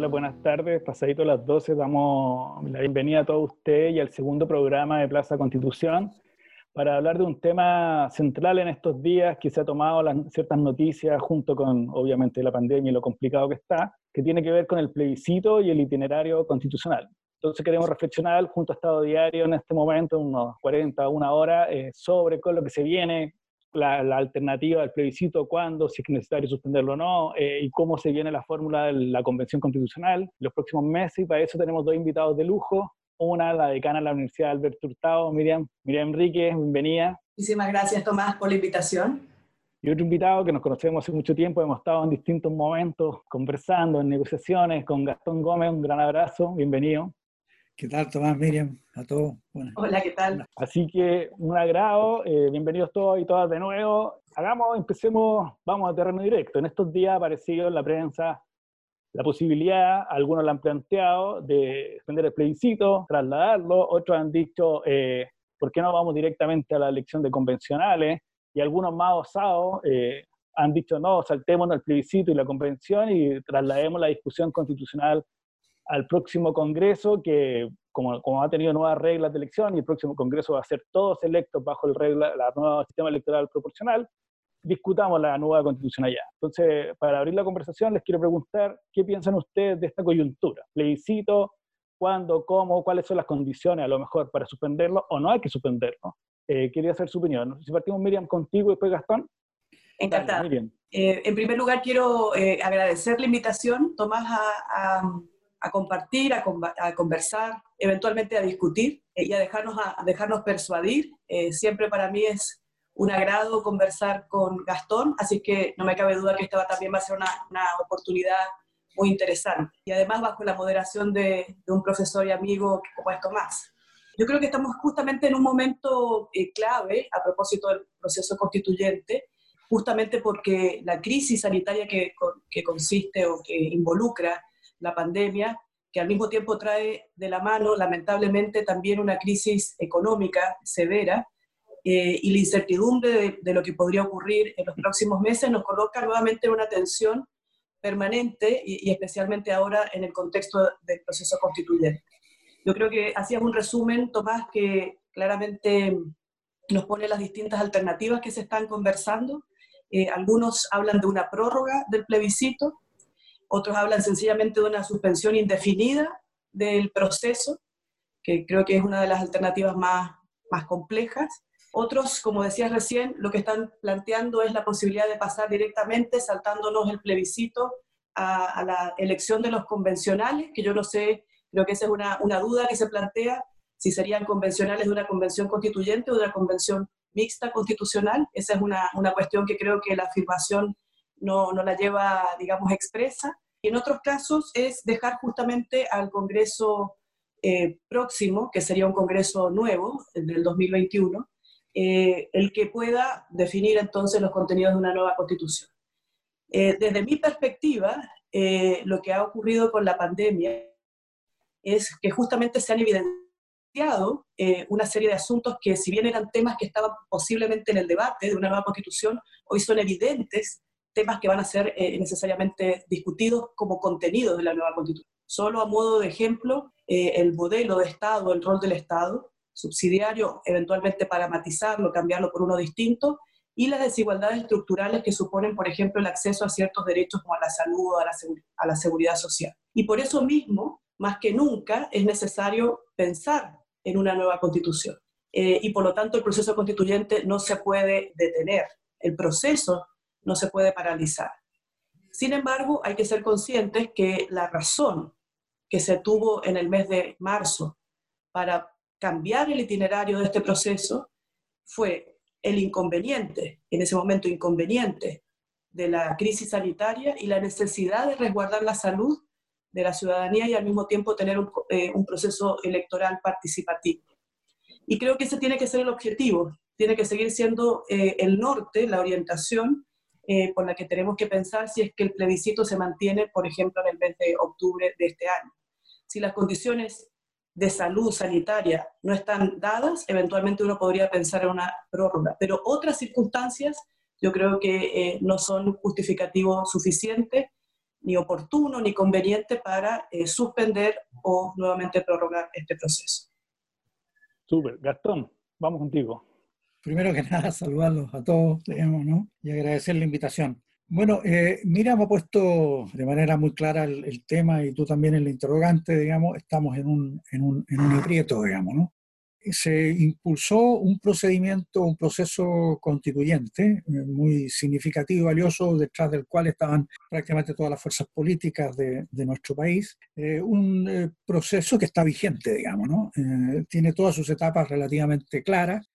Hola, buenas tardes. Pasadito a las 12 damos la bienvenida a todos ustedes y al segundo programa de Plaza Constitución para hablar de un tema central en estos días que se ha tomado las, ciertas noticias junto con, obviamente, la pandemia y lo complicado que está, que tiene que ver con el plebiscito y el itinerario constitucional. Entonces queremos reflexionar junto a Estado Diario en este momento, unos 40, una hora, eh, sobre con lo que se viene, la, alternativa al plebiscito, cuándo, si es necesario suspenderlo o no, eh, y cómo se viene la fórmula de la Convención Constitucional los próximos meses. Y para eso tenemos dos invitados de lujo. Una, la decana de la Universidad Alberto Hurtado, Miriam, Miriam Enrique, bienvenida. Muchísimas gracias, Tomás, por la invitación. Y otro invitado que nos conocemos hace mucho tiempo, hemos estado en distintos momentos conversando, en negociaciones, con Gastón Gómez, un gran abrazo, bienvenido. ¿Qué tal, Tomás, Miriam? A todos. Hola, ¿qué tal? Así que un agrado, eh, bienvenidos todos y todas de nuevo. Hagamos, empecemos, vamos a terreno directo. En estos días ha aparecido en la prensa la posibilidad, algunos la han planteado, de extender el plebiscito, trasladarlo, otros han dicho, eh, ¿por qué no vamos directamente a la elección de convencionales? Y algunos más osados eh, han dicho, no, saltémonos el plebiscito y la convención y traslademos la discusión constitucional al próximo Congreso, que como, como, ha tenido nuevas reglas de elección y el próximo Congreso va a ser todos electos bajo el regla, la nueva sistema electoral proporcional, discutamos la nueva constitución allá. Entonces, para abrir la conversación, les quiero preguntar qué piensan ustedes de esta coyuntura. Plebiscito, cuándo, cómo, cuáles son las condiciones a lo mejor para suspenderlo o no hay que suspenderlo. Eh, quería hacer su opinión. Si partimos, Miriam, contigo y después Gastón. Encantada. Eh, en primer lugar, quiero eh, agradecer la invitación, Tomás, a a compartir, a, conversar, eventualmente a discutir eh, y a dejarnos, a, dejarnos persuadir. Eh, siempre para mí es un agrado conversar con Gastón, así que no me cabe duda que esta también va a ser una, una oportunidad muy interesante. Y además bajo la moderación de, de, un profesor y amigo como es Tomás. Yo creo que estamos justamente en un momento eh, clave a propósito del proceso constituyente, justamente porque la crisis sanitaria que, que consiste o que involucra la pandemia, que al mismo tiempo trae de la mano, lamentablemente, también una crisis económica severa, eh, y la incertidumbre de, lo que podría ocurrir en los próximos meses nos coloca nuevamente en una tensión permanente y, especialmente ahora en el contexto del proceso constituyente. Yo creo que hacías un resumen, Tomás, que claramente nos pone las distintas alternativas que se están conversando. Eh, algunos hablan de una prórroga del plebiscito, otros hablan sencillamente de una suspensión indefinida del proceso, que creo que es una de las alternativas más, más complejas. Otros, como decías recién, lo que están planteando es la posibilidad de pasar directamente, saltándonos el plebiscito, a, la elección de los convencionales, que yo no sé, creo que esa es una, una, duda que se plantea, si serían convencionales de una convención constituyente o de una convención mixta constitucional. Esa es una, una cuestión que creo que la afirmación no, no la lleva, digamos, expresa. Y en otros casos es dejar justamente al Congreso eh, próximo, que sería un Congreso nuevo, el del 2021, eh, el que pueda definir entonces los contenidos de una nueva constitución. Eh, desde mi perspectiva, lo que ha ocurrido con la pandemia es que justamente se han evidenciado una serie de asuntos que si bien eran temas que estaban posiblemente en el debate de una nueva constitución, hoy son evidentes temas que van a ser eh, necesariamente discutidos como contenidos de la nueva constitución. Solo a modo de ejemplo, eh, el modelo de Estado, el rol del Estado, subsidiario, eventualmente para matizarlo, cambiarlo por uno distinto, y las desigualdades estructurales que suponen, por ejemplo, el acceso a ciertos derechos como a la salud a la, a la seguridad social. Y por eso mismo, más que nunca, es necesario pensar en una nueva constitución. Eh, y por lo tanto, el proceso constituyente no se puede detener. El proceso no se puede paralizar. Sin embargo, hay que ser conscientes que la razón que se tuvo en el mes de marzo para cambiar el itinerario de este proceso fue el inconveniente, en ese momento inconveniente, de la crisis sanitaria y la necesidad de resguardar la salud de la ciudadanía y al mismo tiempo tener un, eh, proceso electoral participativo. Y creo que ese tiene que ser el objetivo, tiene que seguir siendo eh, el norte, la orientación eh, por la que tenemos que pensar si es que el plebiscito se mantiene, por ejemplo, en el mes de octubre de este año. Si las condiciones de salud sanitaria no están dadas, eventualmente uno podría pensar en una prórroga, pero otras circunstancias yo creo que eh, no son justificativos suficientes ni oportuno ni conveniente para eh, suspender o nuevamente prorrogar este proceso. Súper. Gastón, vamos contigo. Primero que nada, saludarlos a todos, digamos, ¿no? Y agradecer la invitación. Bueno, eh, Mira, me ha puesto de manera muy clara el, tema y tú también en la interrogante, digamos, estamos en un, en un, en un aprieto, digamos, ¿no? se impulsó un procedimiento, un proceso constituyente eh, muy significativo y valioso, detrás del cual estaban prácticamente todas las fuerzas políticas de, nuestro país. Eh, un eh, proceso que está vigente, digamos, ¿no? tiene todas sus etapas relativamente claras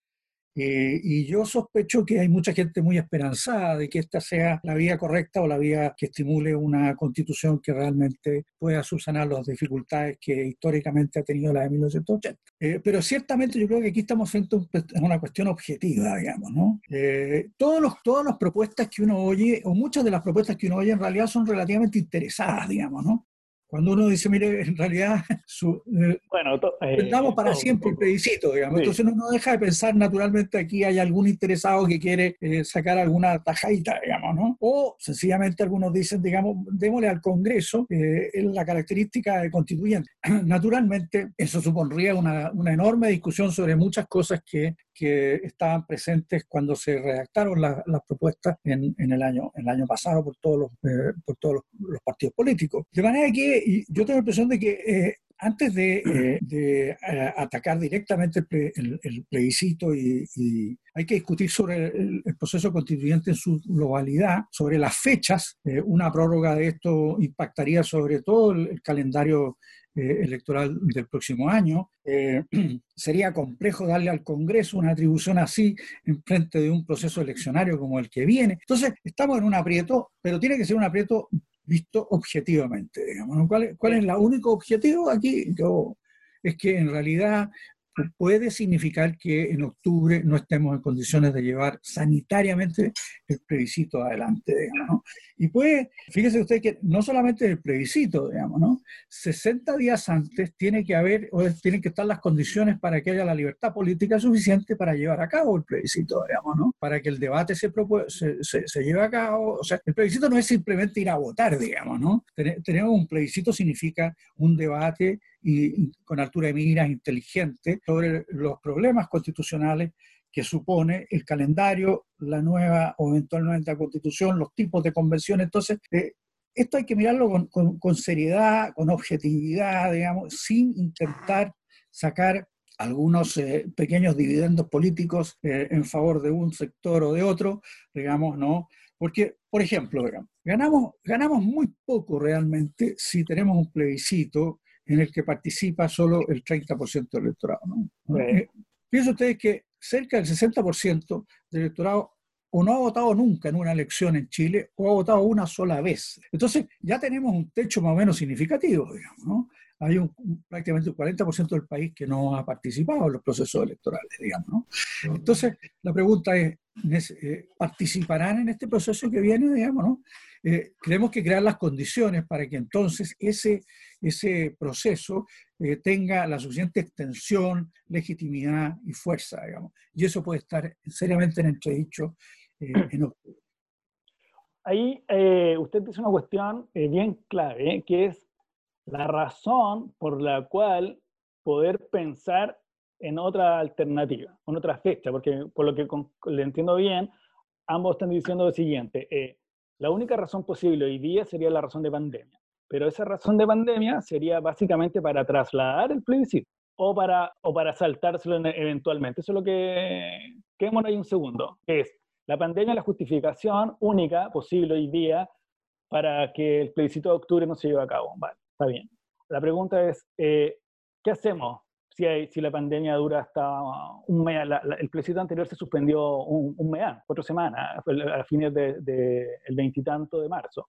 eh, y yo sospecho que hay mucha gente muy esperanzada de que esta sea la vía correcta o la vía que estimule una constitución que realmente pueda subsanar las dificultades que históricamente ha tenido la de 1980. Eh, pero ciertamente yo creo que aquí estamos frente a una cuestión objetiva, digamos, ¿no? Eh, todos los, todas las propuestas que uno oye, o muchas de las propuestas que uno oye en realidad son relativamente interesadas, digamos, ¿no? Cuando uno dice, mire, en realidad, su, eh, bueno, eh, para siempre el plebiscito, digamos. Entonces uno no deja de pensar, naturalmente, aquí hay algún interesado que quiere eh, sacar alguna tajadita, digamos, ¿no? O sencillamente algunos dicen, digamos, démosle al Congreso eh, la característica de constituyente. Naturalmente, eso supondría una, una enorme discusión sobre muchas cosas que que estaban presentes cuando se redactaron las propuestas en, en, el año, en el año pasado por todos, los, eh, por todos los, partidos políticos. De manera que yo tengo la impresión de que eh, antes de, eh, de atacar directamente el, el, plebiscito y, hay que discutir sobre el, proceso constituyente en su globalidad, sobre las fechas. una prórroga de esto impactaría sobre todo el, calendario eh, electoral del próximo año. Eh, sería complejo darle al Congreso una atribución así en frente de un proceso eleccionario como el que viene. Entonces, estamos en un aprieto, pero tiene que ser un aprieto visto objetivamente, digamos. ¿Cuál, ¿Cuál, es el único objetivo aquí? es que en realidad puede significar que en octubre no estemos en condiciones de llevar sanitariamente el plebiscito adelante, digamos, Y puede, fíjese usted que no solamente el plebiscito, digamos, ¿no? 60 días antes tiene que haber, o tienen que estar las condiciones para que haya la libertad política suficiente para llevar a cabo el plebiscito, digamos, ¿no? Para que el debate se, se, se, lleve a cabo. O sea, el plebiscito no es simplemente ir a votar, digamos, ¿no? Tenemos un plebiscito significa un debate y, con altura de miras inteligente sobre los problemas constitucionales que supone el calendario, la nueva o eventualmente la constitución, los tipos de convenciones. Entonces, eh, esto hay que mirarlo con, seriedad, con objetividad, digamos, sin intentar sacar algunos eh, pequeños dividendos políticos eh, en favor de un sector o de otro, digamos, ¿no? Porque, por ejemplo, ganamos, ganamos muy poco realmente si tenemos un plebiscito en el que participa solo el 30% del electorado. ¿no? Eh, piensen ustedes que cerca del 60% del electorado o no ha votado nunca en una elección en Chile o ha votado una sola vez. Entonces ya tenemos un techo más o menos significativo, digamos, ¿no? Hay un, prácticamente un 40% del país que no ha participado en los procesos electorales, digamos, ¿no? Entonces la pregunta es, eh, ¿participarán en este proceso que viene, digamos, no? Eh, tenemos que crear las condiciones para que entonces ese, ese proceso eh, tenga la suficiente extensión, legitimidad y fuerza, digamos. Y eso puede estar seriamente en entredicho eh, en octubre. Ahí usted dice una cuestión bien clave, que es la razón por la cual poder pensar en otra alternativa, en otra fecha, porque por lo que le entiendo bien, ambos están diciendo lo siguiente, la única razón posible hoy día sería la razón de pandemia, pero esa razón de pandemia sería básicamente para trasladar el plebiscito o para, o para saltárselo eventualmente. Eso es lo que... Quedémonos ahí un segundo. Es la pandemia la justificación única posible hoy día para que el plebiscito de octubre no se lleve a cabo. Vale, está bien. La pregunta es, eh, ¿qué hacemos si, la pandemia dura hasta un mes, el plebiscito anterior se suspendió un, un mes, cuatro semanas, a fines del de, veintitanto de marzo.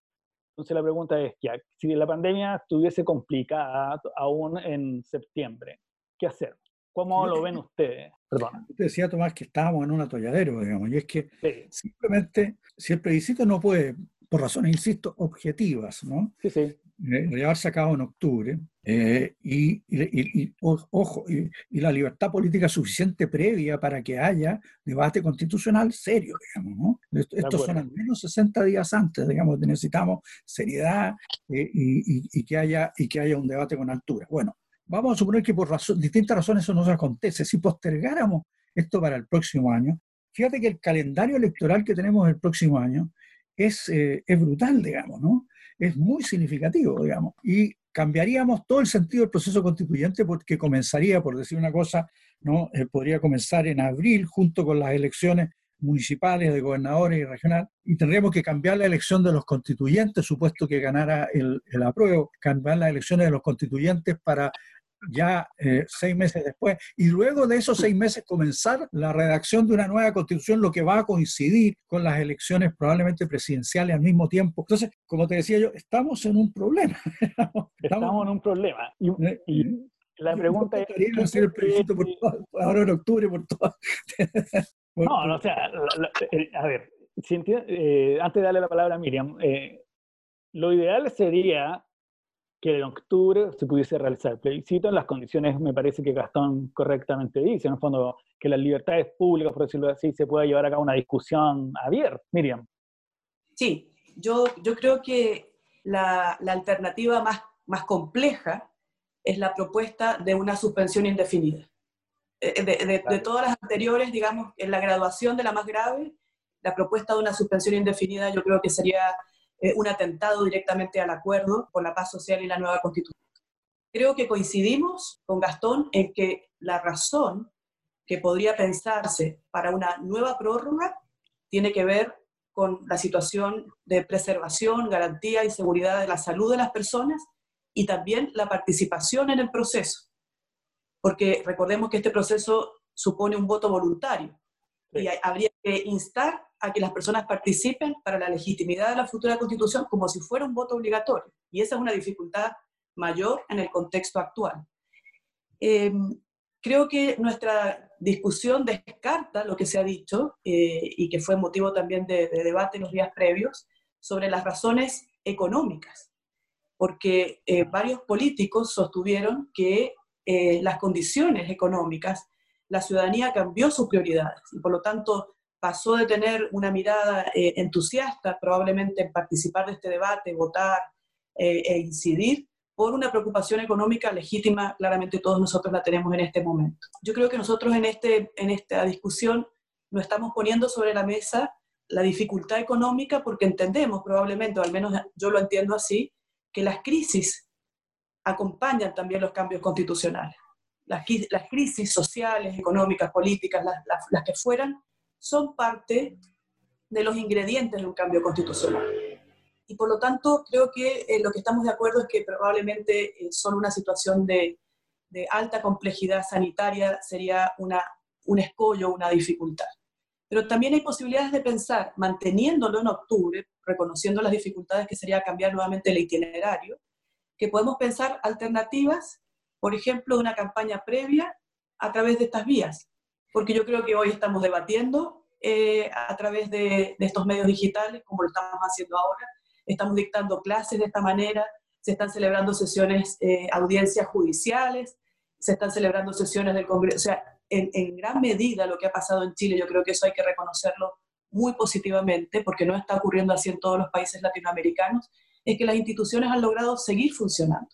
Entonces la pregunta es, ya, si la pandemia estuviese complicada aún en septiembre, ¿qué hacer? ¿Cómo lo ven ustedes? Perdón. Decía, Tomás, que estábamos en un atolladero, digamos, y es que simplemente, si el plebiscito no puede, por razones, insisto, objetivas, ¿no? Sí, sí eh, llevarse a cabo en octubre, eh, y, ojo, y, la libertad política suficiente previa para que haya debate constitucional serio, digamos, ¿no? Estos son al menos 60 días antes, digamos, necesitamos seriedad eh, y, que haya, y que haya un debate con altura. Bueno, vamos a suponer que por distintas razones eso no se acontece. Si postergáramos esto para el próximo año, fíjate que el calendario electoral que tenemos el próximo año es, es brutal, digamos, ¿no? Es muy significativo, digamos, y cambiaríamos todo el sentido del proceso constituyente porque comenzaría, por decir una cosa, ¿no? Eh, podría comenzar en abril junto con las elecciones municipales, de gobernadores y regional, y tendríamos que cambiar la elección de los constituyentes, supuesto que ganara el, el apruebo, cambiar las elecciones de los constituyentes para ya eh, seis meses después, y luego de esos seis meses comenzar la redacción de una nueva constitución, lo que va a coincidir con las elecciones probablemente presidenciales al mismo tiempo. Entonces, como te decía yo, estamos en un problema. estamos, en un problema. Y, eh, eh, la pregunta es... Hacer el por ahora en octubre por todo. no, no, o sea, a ver, antes de darle la palabra a Miriam, lo ideal sería que en octubre se pudiese realizar el plebiscito en las condiciones, me parece que Gastón correctamente dice, en el fondo, que las libertades públicas, por decirlo así, se pueda llevar a cabo una discusión abierta. Miriam. Sí, yo, yo creo que la, la alternativa más, más compleja es la propuesta de una suspensión indefinida. Eh, de, de, todas las anteriores, digamos, en la graduación de la más grave, la propuesta de una suspensión indefinida yo creo que sería eh, un atentado directamente al acuerdo con la paz social y la nueva constitución. Creo que coincidimos con Gastón en que la razón que podría pensarse para una nueva prórroga tiene que ver con la situación de preservación, garantía y seguridad de la salud de las personas y también la participación en el proceso. Porque recordemos que este proceso supone un voto voluntario y habría que instar que las personas participen para la legitimidad de la futura constitución como si fuera un voto obligatorio. Y esa es una dificultad mayor en el contexto actual. Em, creo que nuestra discusión descarta lo que se ha dicho eh, y que fue motivo también de, debate en los días previos sobre las razones económicas, porque eh, varios políticos sostuvieron que eh, las condiciones económicas, la ciudadanía cambió sus prioridades y por lo tanto pasó de tener una mirada eh, entusiasta probablemente en participar de este debate, votar eh, e incidir, por una preocupación económica legítima, claramente todos nosotros la tenemos en este momento. Yo creo que nosotros en, este, en esta discusión nos estamos poniendo sobre la mesa la dificultad económica porque entendemos probablemente, o al menos yo lo entiendo así, que las crisis acompañan también los cambios constitucionales. Las, las crisis sociales, económicas, políticas, las, las que fueran, son parte de los ingredientes de un cambio constitucional. Y por lo tanto, creo que eh, lo que estamos de acuerdo es que probablemente eh, son una situación de, alta complejidad sanitaria, sería una, un escollo, una dificultad. Pero también hay posibilidades de pensar, manteniéndolo en octubre, reconociendo las dificultades que sería cambiar nuevamente el itinerario, que podemos pensar alternativas, por ejemplo, de una campaña previa a través de estas vías, porque yo creo que hoy estamos debatiendo eh, a través de, estos medios digitales, como lo estamos haciendo ahora, estamos dictando clases de esta manera, se están celebrando sesiones, eh, audiencias judiciales, se están celebrando sesiones del Congreso, o sea, en, en gran medida lo que ha pasado en Chile, yo creo que eso hay que reconocerlo muy positivamente, porque no está ocurriendo así en todos los países latinoamericanos, es que las instituciones han logrado seguir funcionando.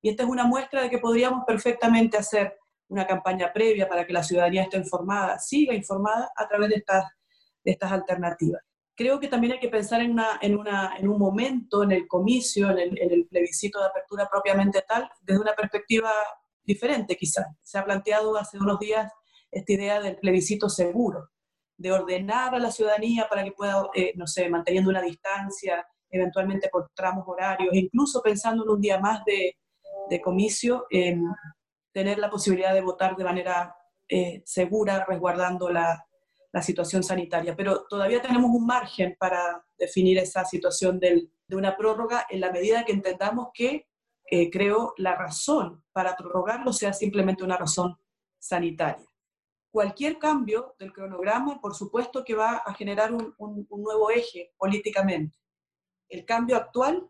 Y esta es una muestra de que podríamos perfectamente hacer una campaña previa para que la ciudadanía esté informada, siga informada a través de estas, de estas alternativas. Creo que también hay que pensar en, una, en, una, en un momento, en el comicio, en el, en el plebiscito de apertura propiamente tal, desde una perspectiva diferente quizás. Se ha planteado hace unos días esta idea del plebiscito seguro, de ordenar a la ciudadanía para que pueda, eh, no sé, manteniendo una distancia, eventualmente por tramos horarios, incluso pensando en un día más de, de comicio, eh, tener la posibilidad de votar de manera eh, segura, resguardando la, la, situación sanitaria. Pero todavía tenemos un margen para definir esa situación del, de una prórroga en la medida que entendamos que, eh, creo, la razón para prorrogarlo sea simplemente una razón sanitaria. Cualquier cambio del cronograma, por supuesto que va a generar un, un, un nuevo eje políticamente. El cambio actual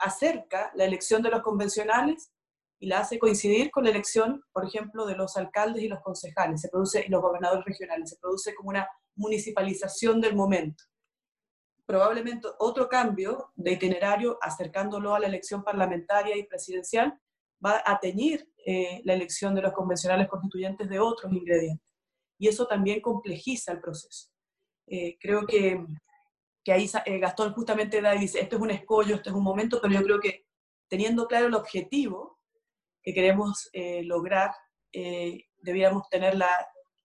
acerca la elección de los convencionales y la hace coincidir con la elección, por ejemplo, de los alcaldes y los concejales, se produce, y los gobernadores regionales, se produce como una municipalización del momento. Probablemente otro cambio de itinerario acercándolo a la elección parlamentaria y presidencial va a teñir eh, la elección de los convencionales constituyentes de otros ingredientes. Y eso también complejiza el proceso. Eh, creo que, que ahí eh, Gastón justamente da y dice, esto es un escollo, esto es un momento, pero yo creo que teniendo claro el objetivo que queremos lograr, debiéramos tener la,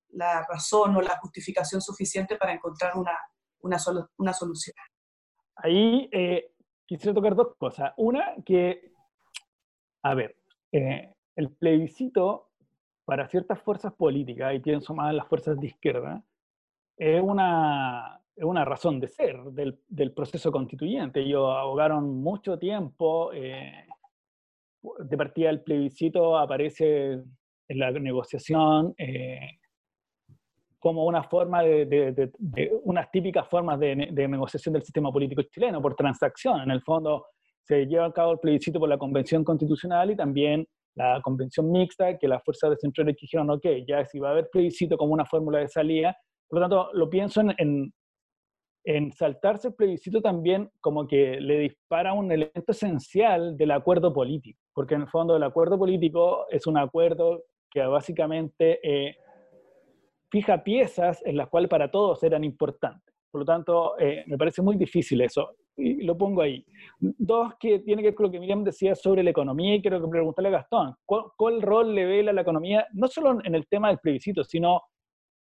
la, razón o la justificación suficiente para encontrar una, una, una solución. Ahí quisiera tocar dos cosas. Una, que, a ver, eh, el plebiscito para ciertas fuerzas políticas, y pienso más en las fuerzas de izquierda, es una, es una razón de ser del, del, proceso constituyente. Ellos abogaron mucho tiempo, eh, de partida el plebiscito aparece en la negociación eh, como una forma de, de, de, unas típicas formas de, negociación del sistema político chileno, por transacción. En el fondo, se lleva a cabo el plebiscito por la Convención Constitucional y también la Convención Mixta, que las fuerzas de centro dijeron, ok, ya si va a haber plebiscito como una fórmula de salida, por lo tanto, lo pienso en, en, saltarse el plebiscito también como que le dispara un elemento esencial del acuerdo político, porque en el fondo el acuerdo político es un acuerdo que básicamente eh, fija piezas en las cuales para todos eran importantes. Por lo tanto, eh, me parece muy difícil eso y lo pongo ahí. Dos, que tiene que ver con lo que Miriam decía sobre la economía y quiero preguntarle a Gastón, ¿cuál, rol le ve a la economía, no solo en el tema del plebiscito, sino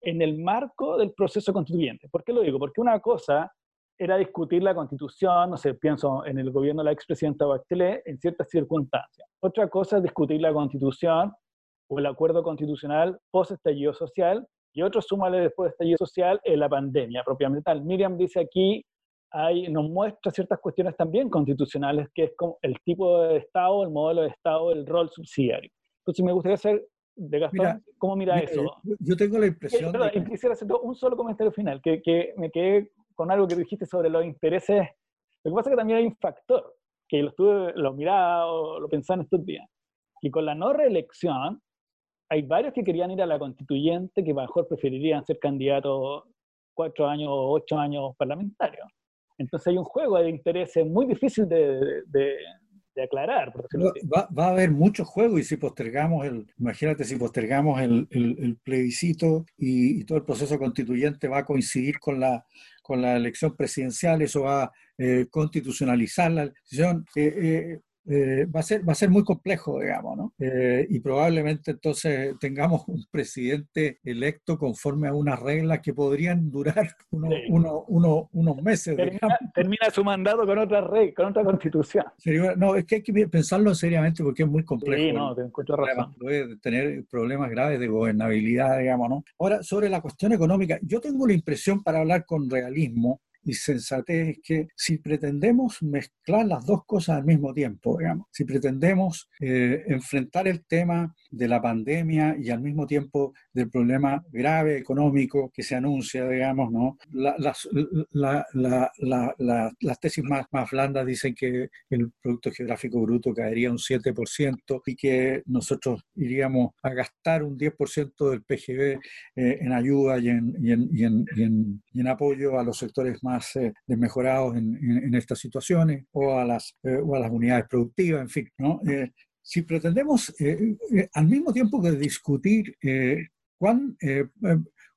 en el marco del proceso constituyente? ¿Por qué lo digo? Porque una cosa era discutir la constitución, no sé, pienso en el gobierno de la expresidenta Bachelet, en ciertas circunstancias. Otra cosa es discutir la constitución o el acuerdo constitucional post-estallido social, y otro, súmale después del estallido social, en la pandemia propiamente tal. Miriam dice aquí nos muestra ciertas cuestiones también constitucionales, que es como el tipo de Estado, el modelo de Estado, el rol subsidiario. Entonces me gustaría hacer de Gastón, ¿cómo mira, eso? Yo tengo la impresión... de que... Quisiera hacer un solo comentario final, que, que, me quedé con algo que dijiste sobre los intereses. Lo que pasa es que también hay un factor, que lo estuve, lo miraba, lo pensaba en estos días, y con la no reelección, hay varios que querían ir a la constituyente que mejor preferirían ser candidatos cuatro años o ocho años parlamentarios. Entonces hay un juego de intereses muy difícil de, aclarar. va, va, a haber mucho juego y si postergamos el, imagínate si postergamos el, el, plebiscito y, todo el proceso constituyente va a coincidir con la, con la elección presidencial, eso va a eh, constitucionalizar la elección. Eh, eh, eh, va, a ser, va a ser muy complejo, digamos, ¿no? Eh, y probablemente entonces tengamos un presidente electo conforme a unas reglas que podrían durar uno, uno, unos meses. Termina, su mandato con otra rey, con otra constitución. No, es que hay que pensarlo seriamente porque es muy complejo. Sí, no, te encuentro razón. Puede tener problemas graves de gobernabilidad, digamos, ¿no? Ahora, sobre la cuestión económica, yo tengo la impresión, para hablar con realismo, y sensatez es que si pretendemos mezclar las dos cosas al mismo tiempo, digamos, si pretendemos eh, enfrentar el tema de la pandemia y al mismo tiempo del problema grave económico que se anuncia, digamos, ¿no? las, las tesis más, más blandas dicen que el Producto Geográfico Bruto caería un 7% y que nosotros iríamos a gastar un 10% del PGB eh, en ayuda y en, y, en, y, en, y en, apoyo a los sectores más eh, desmejorados en, estas situaciones o a, las, eh, o a las unidades productivas, en fin, ¿no? si pretendemos eh, eh, al mismo tiempo que discutir eh, cuán,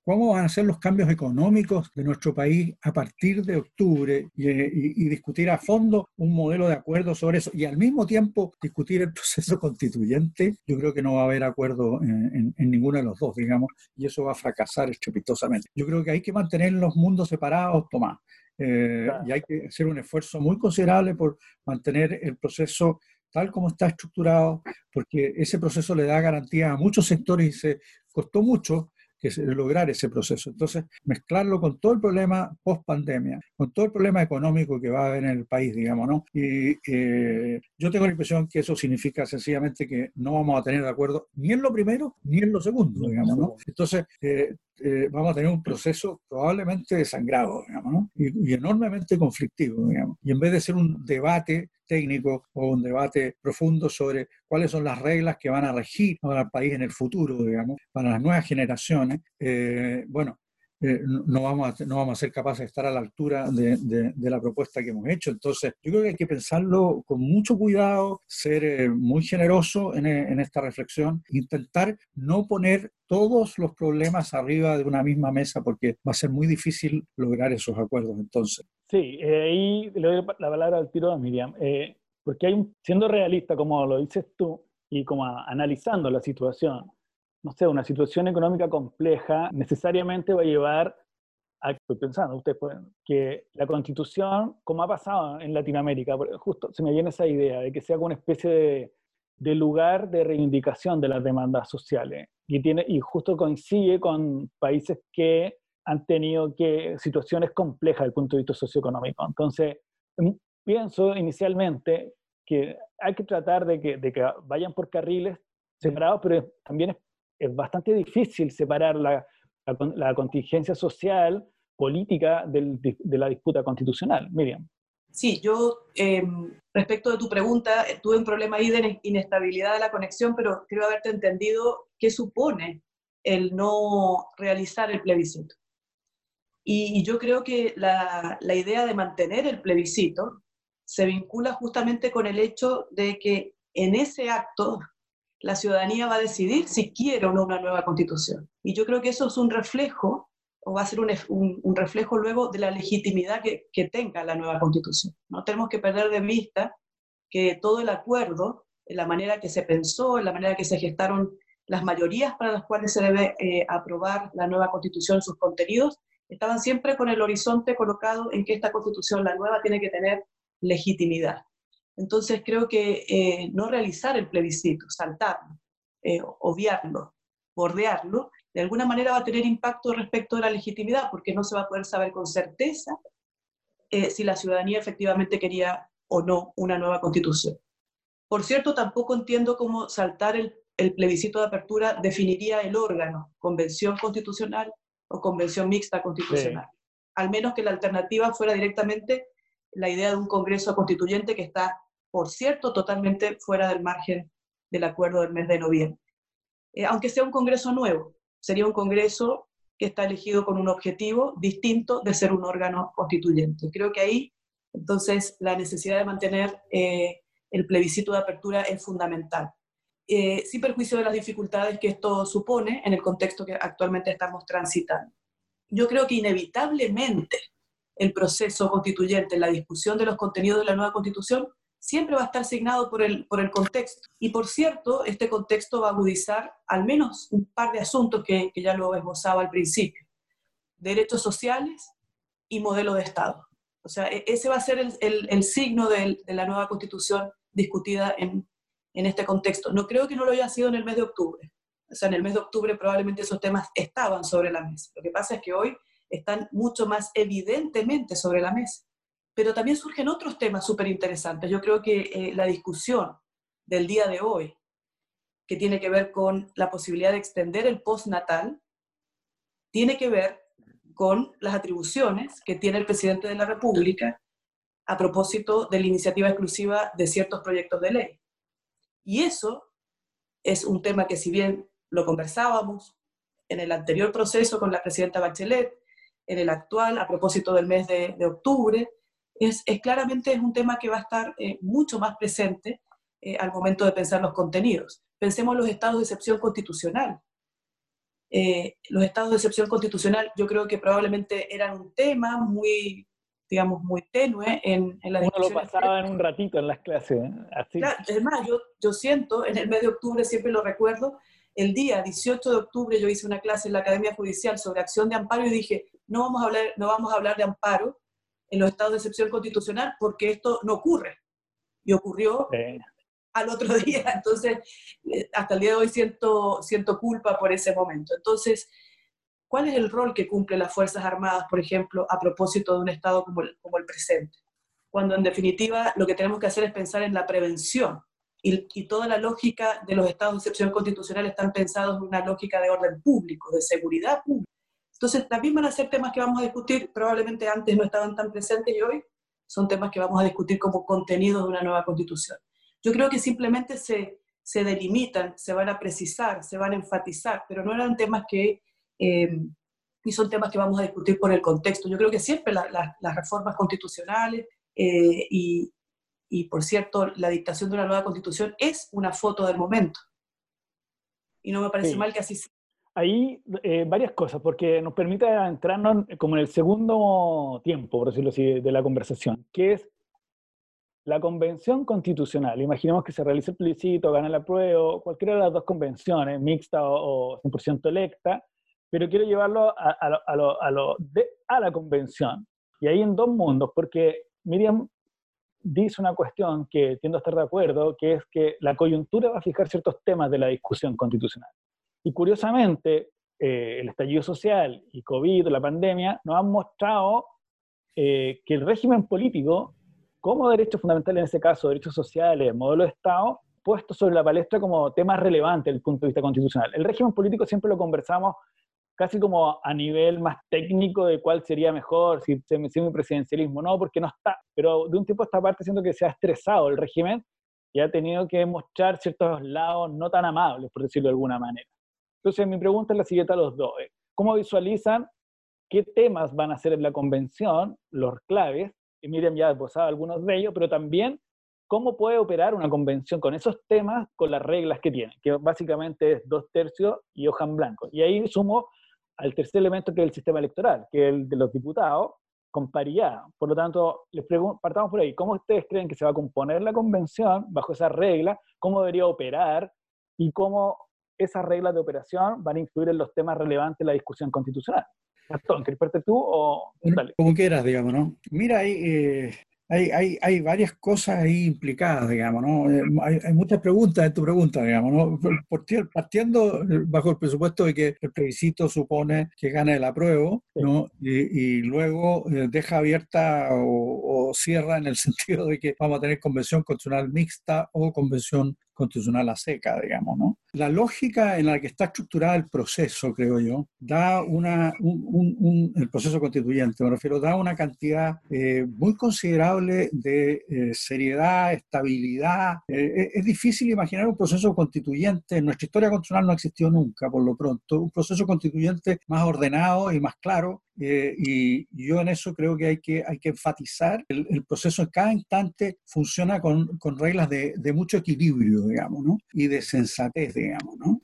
cómo van a ser los cambios económicos de nuestro país a partir de octubre y, discutir a fondo un modelo de acuerdo sobre eso y al mismo tiempo discutir el proceso constituyente, yo creo que no va a haber acuerdo en, ninguno de los dos, digamos, y eso va a fracasar estrepitosamente. Yo creo que hay que mantener los mundos separados, Tomás. Y hay que hacer un esfuerzo muy considerable por mantener el proceso tal como está estructurado, porque ese proceso le da garantía a muchos sectores y se costó mucho que lograr ese proceso. Entonces, mezclarlo con todo el problema post pandemia, con todo el problema económico que va a haber en el país, digamos, ¿no? Y eh, yo tengo la impresión que eso significa sencillamente que no vamos a tener de acuerdo ni en lo primero ni en lo segundo, digamos, ¿no? Entonces, eh, eh, vamos a tener un proceso probablemente desangrado, digamos, y, enormemente conflictivo, digamos. Y en vez de ser un debate técnico o un debate profundo sobre cuáles son las reglas que van a regir al país en el futuro, digamos, para las nuevas generaciones, eh, bueno, eh, no, vamos a, no vamos a ser capaces de estar a la altura de, la propuesta que hemos hecho. Entonces, yo creo que hay que pensarlo con mucho cuidado, ser eh, muy generoso en, en, esta reflexión, intentar no poner todos los problemas arriba de una misma mesa porque va a ser muy difícil lograr esos acuerdos entonces. Sí, eh, y le doy la palabra al tiro a Miriam, porque hay, siendo realista como lo dices tú y como analizando la situación, no sé, una situación económica compleja necesariamente va a llevar a, estoy pensando, ustedes pueden, que la constitución, como ha pasado en Latinoamérica, justo se me viene esa idea de que sea como una especie de, lugar de reivindicación de las demandas sociales. Y, tiene, y justo coincide con países que han tenido que, situaciones complejas desde el punto de vista socioeconómico. Entonces, em, pienso inicialmente que hay que tratar de que, de que vayan por carriles separados, pero también es bastante difícil separar la, la, contingencia social, política de la disputa constitucional. Miriam. Sí, yo em, respecto de tu pregunta, eh, tuve un problema ahí de inestabilidad de la conexión, pero creo haberte entendido qué supone el no realizar el plebiscito. Y, yo creo que la, la, idea de mantener el plebiscito se vincula justamente con el hecho de que en ese acto la ciudadanía va a decidir si quiere o no una nueva constitución. Y yo creo que eso es un reflejo, o va a ser un, reflejo luego de la legitimidad que, tenga la nueva constitución. No tenemos que perder de vista que todo el acuerdo, la manera que se pensó, la manera que se gestaron las mayorías para las cuales se debe eh, aprobar la nueva constitución, sus contenidos, estaban siempre con el horizonte colocado en que esta constitución, la nueva, tiene que tener legitimidad. Entonces creo que eh, no realizar el plebiscito, saltarlo, eh, obviarlo, bordearlo, de alguna manera va a tener impacto respecto de la legitimidad, porque no se va a poder saber con certeza eh, si la ciudadanía efectivamente quería o no una nueva constitución. Por cierto, tampoco entiendo cómo saltar el, plebiscito de apertura definiría el órgano, convención constitucional o convención mixta constitucional. Al menos que la alternativa fuera directamente la idea de un Congreso constituyente que está por cierto, totalmente fuera del margen del acuerdo del mes de noviembre. Eh, aunque sea un Congreso nuevo, sería un Congreso que está elegido con un objetivo distinto de ser un órgano constituyente. Creo que ahí, entonces, la necesidad de mantener eh, el plebiscito de apertura es fundamental. Eh, sin perjuicio de las dificultades que esto supone en el contexto que actualmente estamos transitando. Yo creo que inevitablemente el proceso constituyente, la discusión de los contenidos de la nueva constitución, siempre va a estar asignado por el, por el contexto. Y por cierto, este contexto va a agudizar al menos un par de asuntos que, que ya lo esbozaba al principio. Derechos sociales y modelo de Estado. O sea, e, ese va a ser el, el, el signo de, de, la nueva constitución discutida en, en este contexto. No creo que no lo haya sido en el mes de octubre. O sea, en el mes de octubre probablemente esos temas estaban sobre la mesa. Lo que pasa es que hoy están mucho más evidentemente sobre la mesa. Pero también surgen otros temas súper interesantes. Yo creo que eh, la discusión del día de hoy, que tiene que ver con la posibilidad de extender el postnatal, tiene que ver con las atribuciones que tiene el presidente de la República a propósito de la iniciativa exclusiva de ciertos proyectos de ley. Y eso es un tema que si bien lo conversábamos en el anterior proceso con la presidenta Bachelet, en el actual, a propósito del mes de, de octubre, es, claramente es un tema que va a estar eh, mucho más presente eh, al momento de pensar los contenidos. Pensemos los estados de excepción constitucional. Eh, los estados de excepción constitucional yo creo que probablemente eran un tema muy, digamos, muy tenue en, en la Uno lo pasaba en un ratito en las clases. Así. es más, yo, yo siento, en el mes de octubre siempre lo recuerdo, el día 18 de octubre yo hice una clase en la Academia Judicial sobre acción de amparo y dije, no vamos a hablar, no vamos a hablar de amparo, en los estados de excepción constitucional porque esto no ocurre. Y ocurrió al otro día. Entonces, eh, hasta el día de hoy siento, siento culpa por ese momento. Entonces, ¿cuál es el rol que cumplen las Fuerzas Armadas, por ejemplo, a propósito de un estado como el, como el presente? Cuando en definitiva lo que tenemos que hacer es pensar en la prevención. Y, y, toda la lógica de los estados de excepción constitucional están pensados en una lógica de orden público, de seguridad pública. Entonces, también van a ser temas que vamos a discutir, probablemente antes no estaban tan presentes y hoy son temas que vamos a discutir como contenido de una nueva constitución. Yo creo que simplemente se, se delimitan, se van a precisar, se van a enfatizar, pero no eran temas que, eh, y son temas que vamos a discutir por el contexto. Yo creo que siempre las reformas constitucionales eh, y, y, por cierto, la dictación de una nueva constitución es una foto del momento. Y no me parece mal que así sea ahí eh, varias cosas, porque nos permite entrarnos como en el segundo tiempo, por decirlo así, de la conversación, que es la convención constitucional. Imaginemos que se realice el plebiscito, gana la prueba, cualquiera de las dos convenciones, mixta o, 100% electa, pero quiero llevarlo a, a, lo, a, lo, de, a la convención. Y ahí en dos mundos, porque Miriam dice una cuestión que tiendo a estar de acuerdo, que es que la coyuntura va a fijar ciertos temas de la discusión constitucional. Y curiosamente, eh, el estallido social y COVID, la pandemia, nos han mostrado eh, que el régimen político, como derecho fundamental en ese caso, derechos sociales, modelo de Estado, puesto sobre la palestra como tema relevante desde el punto de vista constitucional. El régimen político siempre lo conversamos casi como a nivel más técnico de cuál sería mejor, si se me un presidencialismo no, porque no está. Pero de un tiempo a esta parte siento que se ha estresado el régimen y ha tenido que mostrar ciertos lados no tan amables, por decirlo de alguna manera. Entonces, mi pregunta es la siguiente a los dos. Eh, ¿Cómo visualizan qué temas van a ser en la convención, los claves? Y Miriam ya ha posado algunos de ellos, pero también cómo puede operar una convención con esos temas, con las reglas que tiene, que básicamente es dos tercios y hoja en blanco. Y ahí sumo al tercer elemento que es el sistema electoral, que es el de los diputados, con paridad. Por lo tanto, les partamos por ahí, ¿cómo ustedes creen que se va a componer la convención bajo esa regla? ¿Cómo debería operar? ¿Y cómo esas reglas de operación van a influir en los temas relevantes de la discusión constitucional. Gastón, ¿quieres parte tú o...? Como quieras, digamos, ¿no? Mira, hay, eh, hay, hay, hay, varias cosas ahí implicadas, digamos, ¿no? Eh, hay, muchas preguntas en tu pregunta, digamos, ¿no? Partiendo bajo el presupuesto de que el plebiscito supone que gana el apruebo, ¿no? Y, luego eh, deja abierta o, o, cierra en el sentido de que vamos a tener convención constitucional mixta o convención constitucional a seca, digamos, ¿no? La lógica en la que está estructurado el proceso, creo yo, da una, un, el proceso constituyente, me refiero, da una cantidad eh, muy considerable de eh, seriedad, estabilidad. Eh, es difícil imaginar un proceso constituyente, en nuestra historia constitucional no ha existido nunca, por lo pronto, un proceso constituyente más ordenado y más claro, eh, y yo en eso creo que hay que, hay que enfatizar, el, proceso en cada instante funciona con, con reglas de, de, mucho equilibrio, digamos, ¿no? y de sensatez, digamos. ¿no?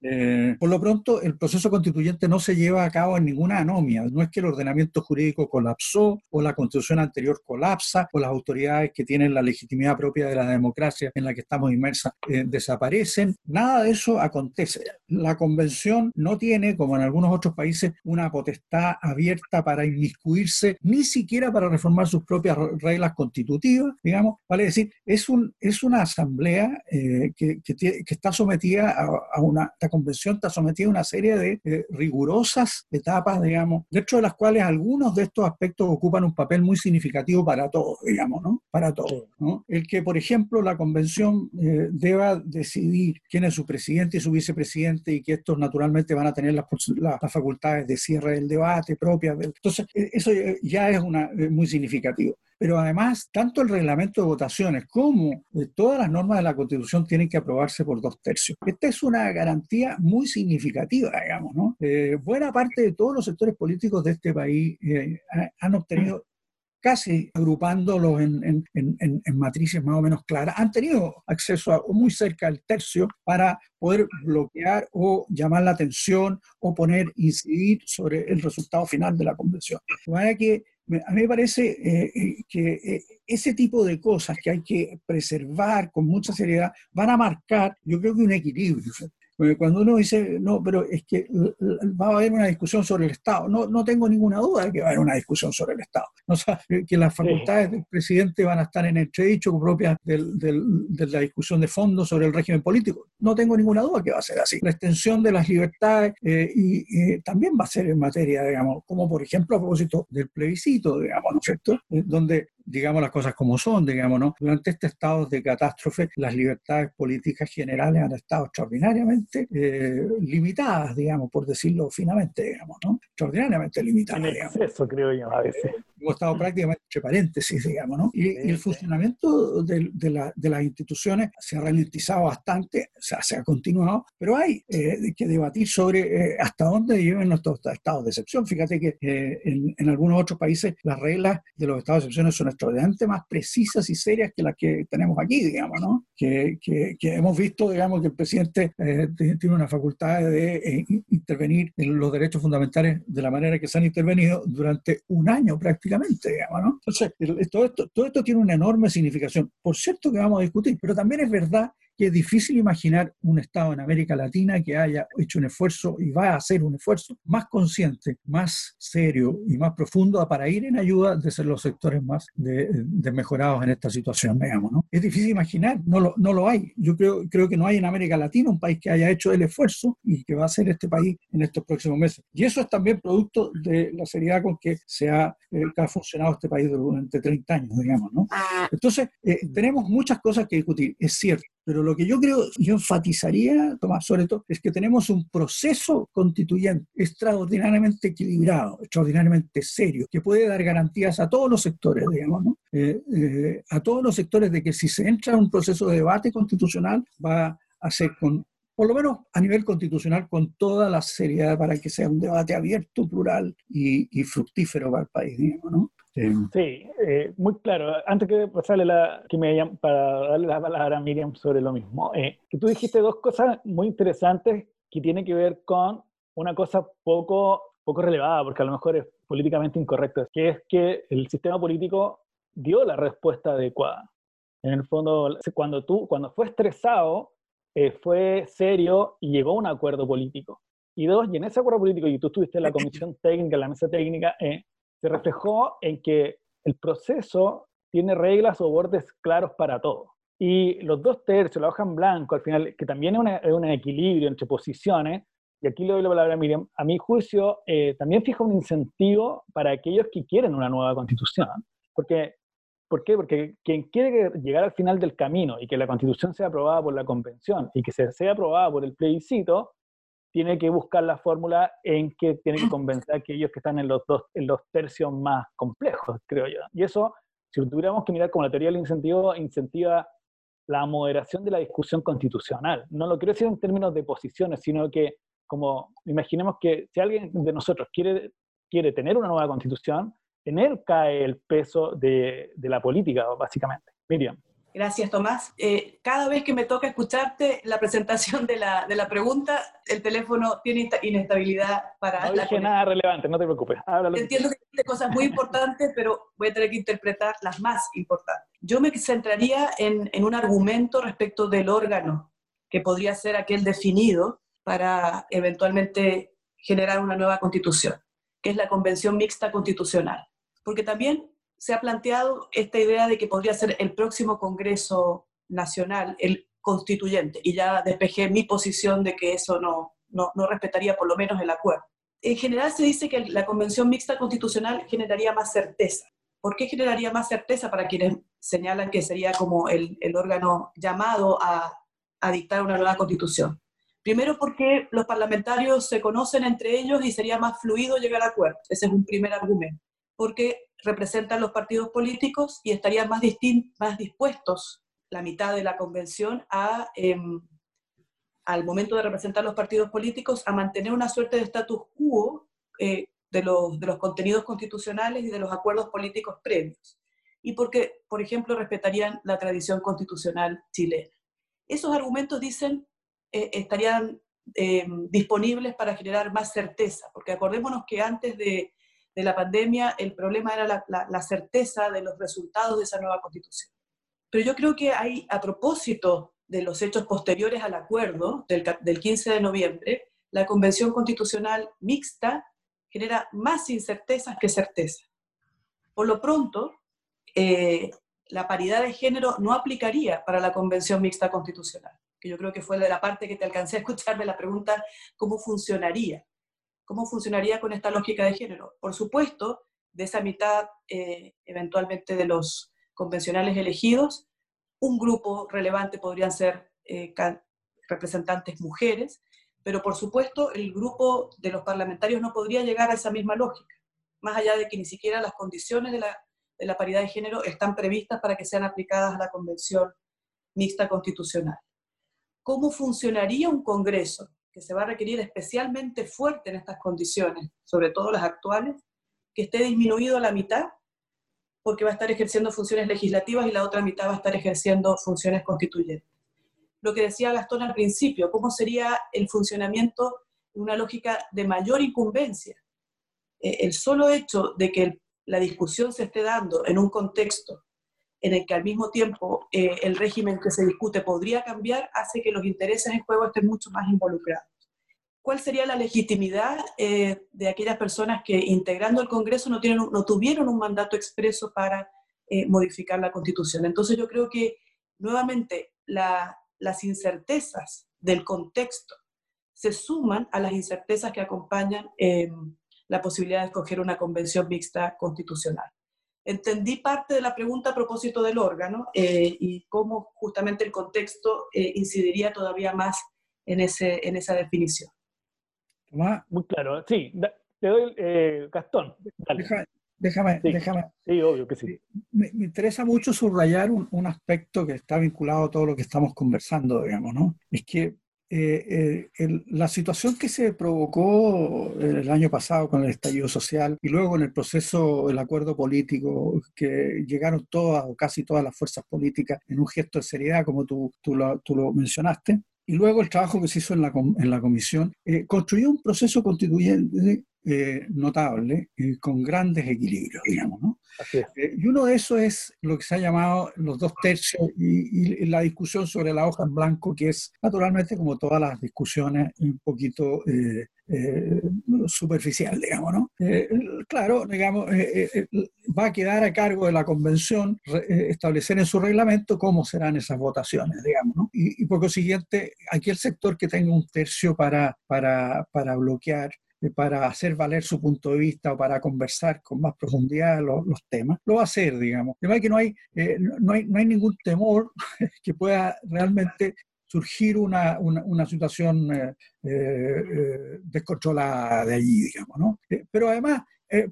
Eh, por lo pronto, el proceso constituyente no se lleva a cabo en ninguna anomia, no es que el ordenamiento jurídico colapsó o la constitución anterior colapsa o las autoridades que tienen la legitimidad propia de la democracia en la que estamos inmersas eh, desaparecen, nada de eso acontece. La convención no tiene, como en algunos otros países, una potestad abierta para inmiscuirse, ni siquiera para reformar sus propias reglas constitutivas, digamos, vale decir, es, un, es una asamblea eh, que, que, está sometida a, una, esta convención está sometida a una serie de rigurosas etapas, digamos, dentro de las cuales algunos de estos aspectos ocupan un papel muy significativo para todos, digamos, ¿no? Para todos, ¿no? El que, por ejemplo, la convención eh, deba decidir quién es su presidente y su vicepresidente y que estos naturalmente van a tener las, las facultades de cierre del debate, propias. Entonces, e, eso ya es una, eh, muy significativo. Pero además, tanto el reglamento de votaciones como eh, todas las normas de la Constitución tienen que aprobarse por dos tercios. Esta es una garantía muy significativa, digamos, ¿no? Eh, buena parte de todos los sectores políticos de este país han obtenido casi agrupándolos en, en, en, matrices más o menos claras, han tenido acceso a, muy cerca al tercio para poder bloquear o llamar la atención o poner, incidir sobre el resultado final de la convención. De manera que a mí me parece eh, eh, que eh, ese tipo de cosas que hay que preservar con mucha seriedad van a marcar, yo creo que un equilibrio. Porque cuando uno dice, no, pero es que va a haber una discusión sobre el Estado, no, no tengo ninguna duda de que va a haber una discusión sobre el Estado. No, que las facultades del presidente van a estar en entredicho propias del, de la discusión de fondo sobre el régimen político. No tengo ninguna duda que va a ser así. La extensión de las libertades eh, y, también va a ser en materia, digamos, como por ejemplo a propósito del plebiscito, digamos, ¿no es cierto? Eh, donde digamos las cosas como son, digamos, ¿no? Durante este estado de catástrofe, las libertades políticas generales han estado extraordinariamente eh, limitadas, digamos, por decirlo finamente, digamos, ¿no? Extraordinariamente limitadas. En exceso, creo yo, a veces. Hemos estado prácticamente entre paréntesis, digamos, ¿no? Y, el funcionamiento de, de, de, las instituciones se ha ralentizado bastante, o sea, se ha continuado, pero hay eh, que debatir sobre eh, hasta dónde lleven nuestros estados de excepción. Fíjate que en, en algunos otros países las reglas de los estados de excepción son extraordinariamente más precisas y serias que las que tenemos aquí, digamos, ¿no? Que, que, hemos visto, digamos, que el presidente eh, tiene una facultad de eh, intervenir en los derechos fundamentales de la manera que se han intervenido durante un año prácticamente, digamos, ¿no? Entonces, todo esto, todo esto tiene una enorme significación. Por cierto que vamos a discutir, pero también es verdad que es difícil imaginar un Estado en América Latina que haya hecho un esfuerzo y va a hacer un esfuerzo más consciente, más serio y más profundo para ir en ayuda de ser los sectores más desmejorados en esta situación, digamos, ¿no? Es difícil imaginar, no lo, no lo hay. Yo creo, creo que no hay en América Latina un país que haya hecho el esfuerzo y que va a hacer este país en estos próximos meses. Y eso es también producto de la seriedad con que se ha, eh, ha funcionado este país durante 30 años, digamos, ¿no? Ah. Entonces, eh, tenemos muchas cosas que discutir, es cierto, pero lo que yo creo, yo enfatizaría, Tomás, sobre todo, es que tenemos un proceso constituyente extraordinariamente equilibrado, extraordinariamente serio, que puede dar garantías a todos los sectores, digamos, ¿no? Eh, eh, a todos los sectores de que si se entra en un proceso de debate constitucional va a ser con por lo menos a nivel constitucional, con toda la seriedad para que sea un debate abierto, plural y, y fructífero para el país, digamos, ¿no? Sí, eh, muy claro. Antes que pasarle la, que me para darle la palabra a Miriam sobre lo mismo, eh, que tú dijiste dos cosas muy interesantes que tienen que ver con una cosa poco, poco relevada, porque a lo mejor es políticamente incorrecto, que es que el sistema político dio la respuesta adecuada. En el fondo, cuando tú, cuando fue estresado, eh, fue serio y llegó a un acuerdo político. Y dos, y en ese acuerdo político, y tú estuviste en la comisión técnica, en la mesa técnica, eh, se reflejó en que el proceso tiene reglas o bordes claros para todo. Y los dos tercios, la hoja en blanco, al final, que también es, un equilibrio entre posiciones, y aquí le doy la palabra a Miriam, a mi juicio, eh, también fija un incentivo para aquellos que quieren una nueva constitución. Porque, ¿Por qué? Porque quien quiere llegar al final del camino y que la constitución sea aprobada por la convención y que sea aprobada por el plebiscito, tiene que buscar la fórmula en que tiene que convencer a aquellos que están en los, dos, en los tercios más complejos, creo yo. Y eso, si tuviéramos que mirar como la teoría del incentivo, incentiva la moderación de la discusión constitucional. No lo quiero decir en términos de posiciones, sino que como imaginemos que si alguien de nosotros quiere, quiere tener una nueva constitución, en él cae el peso de, de la política, básicamente. Miriam. Gracias, Tomás. Eh, cada vez que me toca escucharte la presentación de la, de la pregunta, el teléfono tiene inestabilidad para... No dije nada relevante, no te preocupes. Entiendo que tiene cosas muy importantes, pero voy a tener que interpretar las más importantes. Yo me centraría en, en un argumento respecto del órgano, que podría ser aquel definido para eventualmente generar una nueva constitución, que es la Convención Mixta Constitucional. Porque también se ha planteado esta idea de que podría ser el próximo Congreso Nacional, el constituyente, y ya despejé mi posición de que eso no, no, no respetaría por lo menos el acuerdo. En general se dice que la Convención Mixta Constitucional generaría más certeza. ¿Por qué generaría más certeza para quienes señalan que sería como el, el órgano llamado a, a dictar una nueva constitución? Primero porque los parlamentarios se conocen entre ellos y sería más fluido llegar a acuerdos. Ese es un primer argumento. Porque representan los partidos políticos y estarían más, más dispuestos la mitad de la convención a, em, al momento de representar los partidos políticos, a mantener una suerte de status quo eh, de, los, de los contenidos constitucionales y de los acuerdos políticos previos. Y porque, por ejemplo, respetarían la tradición constitucional chilena. Esos argumentos, dicen, eh, estarían em, disponibles para generar más certeza, porque acordémonos que antes de de la pandemia, el problema era la, certeza de los resultados de esa nueva constitución. Pero yo creo que hay, a propósito de los hechos posteriores al acuerdo del, del 15 de noviembre, la convención constitucional mixta genera más incertezas que certeza. Por lo pronto, eh, la paridad de género no aplicaría para la convención mixta constitucional, que yo creo que fue de la parte que te alcancé a escuchar de la pregunta, ¿cómo funcionaría? ¿Cómo funcionaría con esta lógica de género? Por supuesto, de esa mitad eh, eventualmente de los convencionales elegidos, un grupo relevante podrían ser eh, representantes mujeres, pero por supuesto el grupo de los parlamentarios no podría llegar a esa misma lógica, más allá de que ni siquiera las condiciones de la, de la paridad de género están previstas para que sean aplicadas a la Convención Mixta Constitucional. ¿Cómo funcionaría un Congreso que se va a requerir especialmente fuerte en estas condiciones, sobre todo las actuales, que esté disminuido a la mitad, porque va a estar ejerciendo funciones legislativas y la otra mitad va a estar ejerciendo funciones constituyentes? Lo que decía Gastón al principio, ¿cómo sería el funcionamiento en una lógica de mayor incumbencia? Eh, el solo hecho de que la discusión se esté dando en un contexto en el que al mismo tiempo eh, el régimen que se discute podría cambiar, hace que los intereses en juego estén mucho más involucrados. ¿Cuál sería la legitimidad eh, de aquellas personas que integrando el Congreso no, tienen, no tuvieron un mandato expreso para eh, modificar la Constitución? Entonces yo creo que nuevamente las incertezas del contexto se suman a las incertezas que acompañan la posibilidad de escoger una convención mixta constitucional entendí parte de la pregunta a propósito del órgano eh, y cómo justamente el contexto eh, incidiría todavía más en, ese, en esa definición. Muy claro, sí. te doy, eh, Gastón. déjame, déjame. Sí, obvio que sí. Me, interesa mucho subrayar un, un, aspecto que está vinculado a todo lo que estamos conversando, digamos, ¿no? Es que eh, eh, la situación que se provocó el año pasado con el estallido social y luego con el proceso, el acuerdo político, que llegaron todas o casi todas las fuerzas políticas en un gesto de seriedad, como tú, tú, lo, tú lo mencionaste, y luego el trabajo que se hizo en la, en la comisión, eh, construyó un proceso constituyente notable y con grandes equilibrios, digamos. ¿no? Eh, y uno de esos es lo que se ha llamado los dos tercios y, la discusión sobre la hoja en blanco, que es naturalmente como todas las discusiones un poquito eh, eh, superficial, digamos, ¿no? claro, digamos, va a quedar a cargo de la convención establecer en su reglamento cómo serán esas votaciones, digamos, ¿no? Y, y por consiguiente, aquí el sector que tenga un tercio para, para, para bloquear eh, para hacer valer su punto de vista o para conversar con más profundidad los, temas, lo va a hacer, digamos. De que no hay, eh, no, hay, no hay ningún temor que pueda realmente surgir una, una, situación eh, descontrolada de allí, digamos, ¿no? pero además,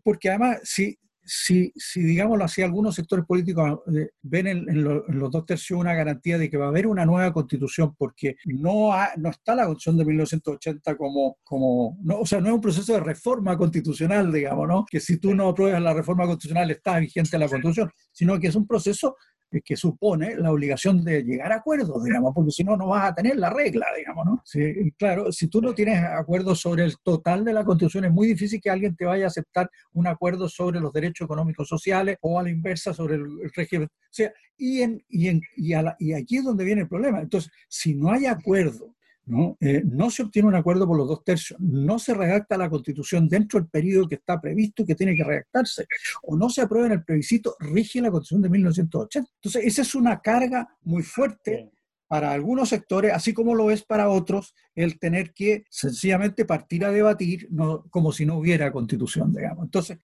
porque además, si, si, si, digámoslo así, algunos sectores políticos eh, ven en, los dos tercios una garantía de que va a haber una nueva constitución, porque no, no está la constitución de 1980 como, como no, o sea, no es un proceso de reforma constitucional, digamos, ¿no? Que si tú no apruebas la reforma constitucional está vigente la constitución, sino que es un proceso que supone la obligación de llegar a acuerdos, digamos, porque si no, no vas a tener la regla, digamos, ¿no? Sí, claro, si tú no tienes acuerdos sobre el total de la Constitución, es muy difícil que alguien te vaya a aceptar un acuerdo sobre los derechos económicos sociales o a la inversa sobre el, régimen. O sea, y, en, y, en, y, y aquí es donde viene el problema. Entonces, si no hay acuerdo ¿no? Eh, no se obtiene un acuerdo por los dos tercios, no se redacta la constitución dentro del periodo que está previsto que tiene que redactarse, o no se aprueba en el plebiscito, rige la constitución de 1980. Entonces, esa es una carga muy fuerte para algunos sectores, así como lo es para otros, el tener que sencillamente partir a debatir no, como si no hubiera constitución, digamos. Entonces,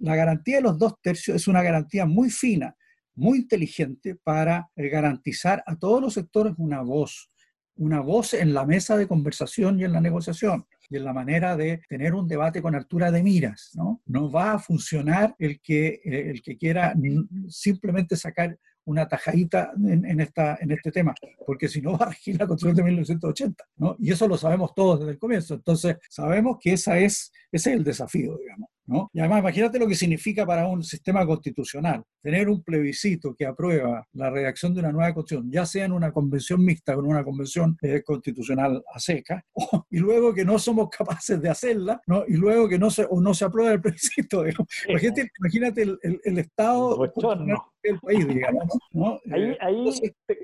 la garantía de los dos tercios es una garantía muy fina, muy inteligente para eh, garantizar a todos los sectores una voz, una voz en la mesa de conversación y en la negociación y en la manera de tener un debate con altura de miras. No, no va a funcionar el que, eh, el que quiera simplemente sacar una tajadita en, esta, en este tema, porque si no va a regir la Constitución de 1980, ¿no? Y eso lo sabemos todos desde el comienzo. Entonces, sabemos que esa es, ese es el desafío, digamos. Y además, imagínate lo que significa para un sistema constitucional tener un plebiscito que aprueba la redacción de una nueva constitución, ya sea en una convención mixta o en una convención eh, constitucional a seca, y luego que no somos capaces de hacerla, ¿no? y luego que no se, o no se aprueba el plebiscito. Imagínate, imagínate el, el, estado del país, digamos. ¿no? Ahí, eh, ahí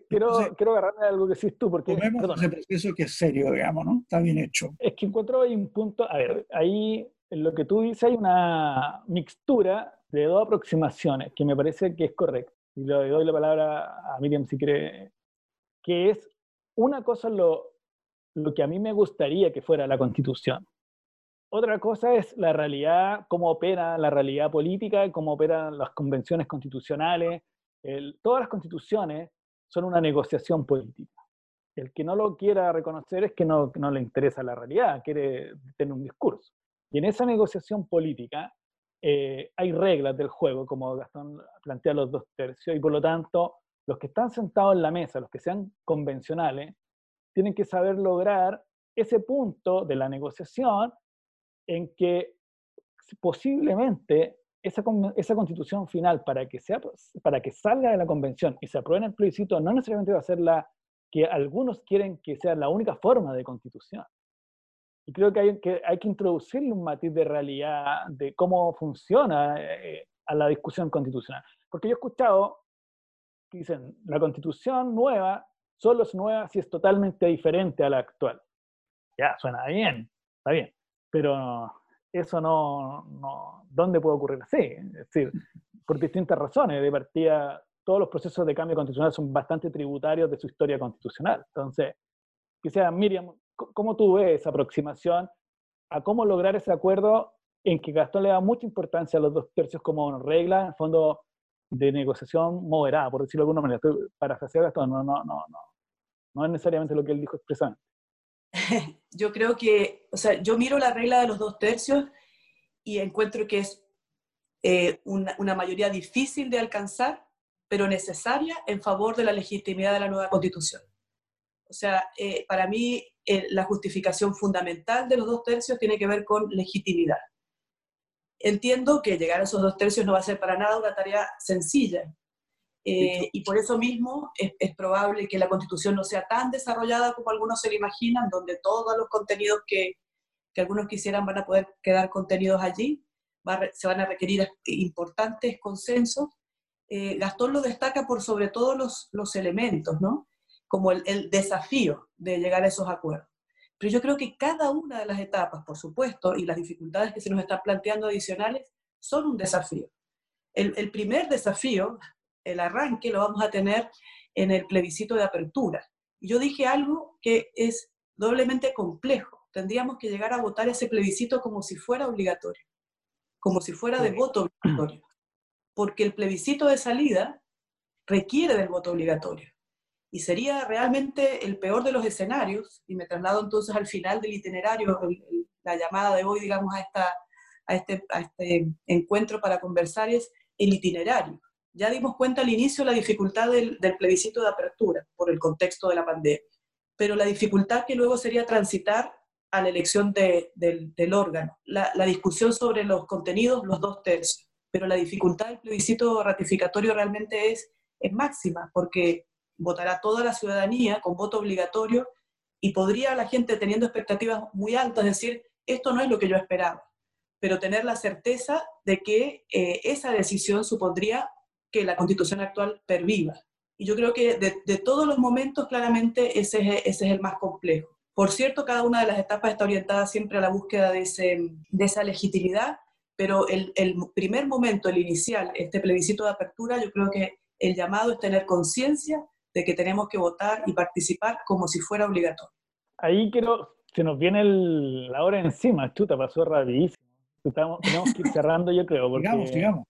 quiero, quiero agarrarme a algo que decís tú, porque... ese proceso que es serio, digamos, ¿no? Está bien hecho. Es que encuentro ahí un punto, a ver, ahí en lo que tú dices hay una mixtura de dos aproximaciones que me parece que es correcta. Y le doy la palabra a Miriam si quiere, que es una cosa lo, lo que a mí me gustaría que fuera la constitución. otra cosa es la realidad, cómo opera la realidad política, cómo operan las convenciones constitucionales. todas las constituciones son una negociación política. El que no lo quiera reconocer es que no, no le interesa la realidad, quiere tener un discurso. Y en esa negociación política eh, hay reglas del juego, como Gastón plantea los dos tercios, y por lo tanto, los que están sentados en la mesa, los que sean convencionales, tienen que saber lograr ese punto de la negociación en que posiblemente esa, constitución final, para que, sea, para que salga de la convención y se apruebe en el plebiscito, no necesariamente va a ser la que algunos quieren que sea la única forma de constitución. Y creo que hay que, hay que introducirle un matiz de realidad de cómo funciona eh, a la discusión constitucional. Porque yo he escuchado que dicen, la constitución nueva solo es nueva si es totalmente diferente a la actual. Ya, suena bien, está bien pero eso no, no, ¿dónde puede ocurrir así? Es decir, por distintas razones. De partida, todos los procesos de cambio constitucional son bastante tributarios de su historia constitucional. Entonces, quisiera, Miriam, ¿cómo tú ves esa aproximación a cómo lograr ese acuerdo en que Gastón le da mucha importancia a los dos tercios como regla, en fondo, de negociación moderada, por decirlo de alguna manera? Estoy parafraseando Gastón, no, no, no, no, no es necesariamente lo que él dijo expresamente. yo creo que, o sea, yo miro la regla de los dos tercios y encuentro que es eh, una, mayoría difícil de alcanzar, pero necesaria en favor de la legitimidad de la nueva constitución. O sea, eh, para mí eh, la justificación fundamental de los dos tercios tiene que ver con legitimidad. Entiendo que llegar a esos dos tercios no va a ser para nada una tarea sencilla, eh, y por eso mismo es, probable que la constitución no sea tan desarrollada como algunos se lo imaginan, donde todos los contenidos que, que algunos quisieran van a poder quedar contenidos allí, se van a requerir importantes consensos. Eh, Gastón lo destaca por sobre todo los, los elementos, ¿no? Como el, el desafío de llegar a esos acuerdos. Pero yo creo que cada una de las etapas, por supuesto, y las dificultades que se nos están planteando adicionales, son un desafío. El, el, primer desafío el arranque lo vamos a tener en el plebiscito de apertura. Yo dije algo que es doblemente complejo. Tendríamos que llegar a votar ese plebiscito como si fuera obligatorio, como si fuera de voto obligatorio. Porque el plebiscito de salida requiere del voto obligatorio. Y sería realmente el peor de los escenarios, y me traslado entonces al final del itinerario, la llamada de hoy, digamos, a, esta, este, a este encuentro para conversar es el itinerario. Ya dimos cuenta al inicio la dificultad del, plebiscito de apertura por el contexto de la pandemia, pero la dificultad que luego sería transitar a la elección del, órgano, la, discusión sobre los contenidos, los dos tercios, pero la dificultad del plebiscito ratificatorio realmente es, es máxima, porque votará toda la ciudadanía con voto obligatorio y podría la gente teniendo expectativas muy altas decir, esto no es lo que yo esperaba, pero tener la certeza de que eh, esa decisión supondría que la constitución actual perviva. Y yo creo que de, todos los momentos, claramente, ese es, ese es el más complejo. Por cierto, cada una de las etapas está orientada siempre a la búsqueda de, ese, de esa legitimidad, pero el, el, primer momento, el inicial, este plebiscito de apertura, yo creo que el llamado es tener conciencia de que tenemos que votar y participar como si fuera obligatorio. Ahí quiero, se nos viene la hora encima, chuta, pasó rapidísimo. tenemos que ir cerrando, yo creo. Porque... Digamos, digamos.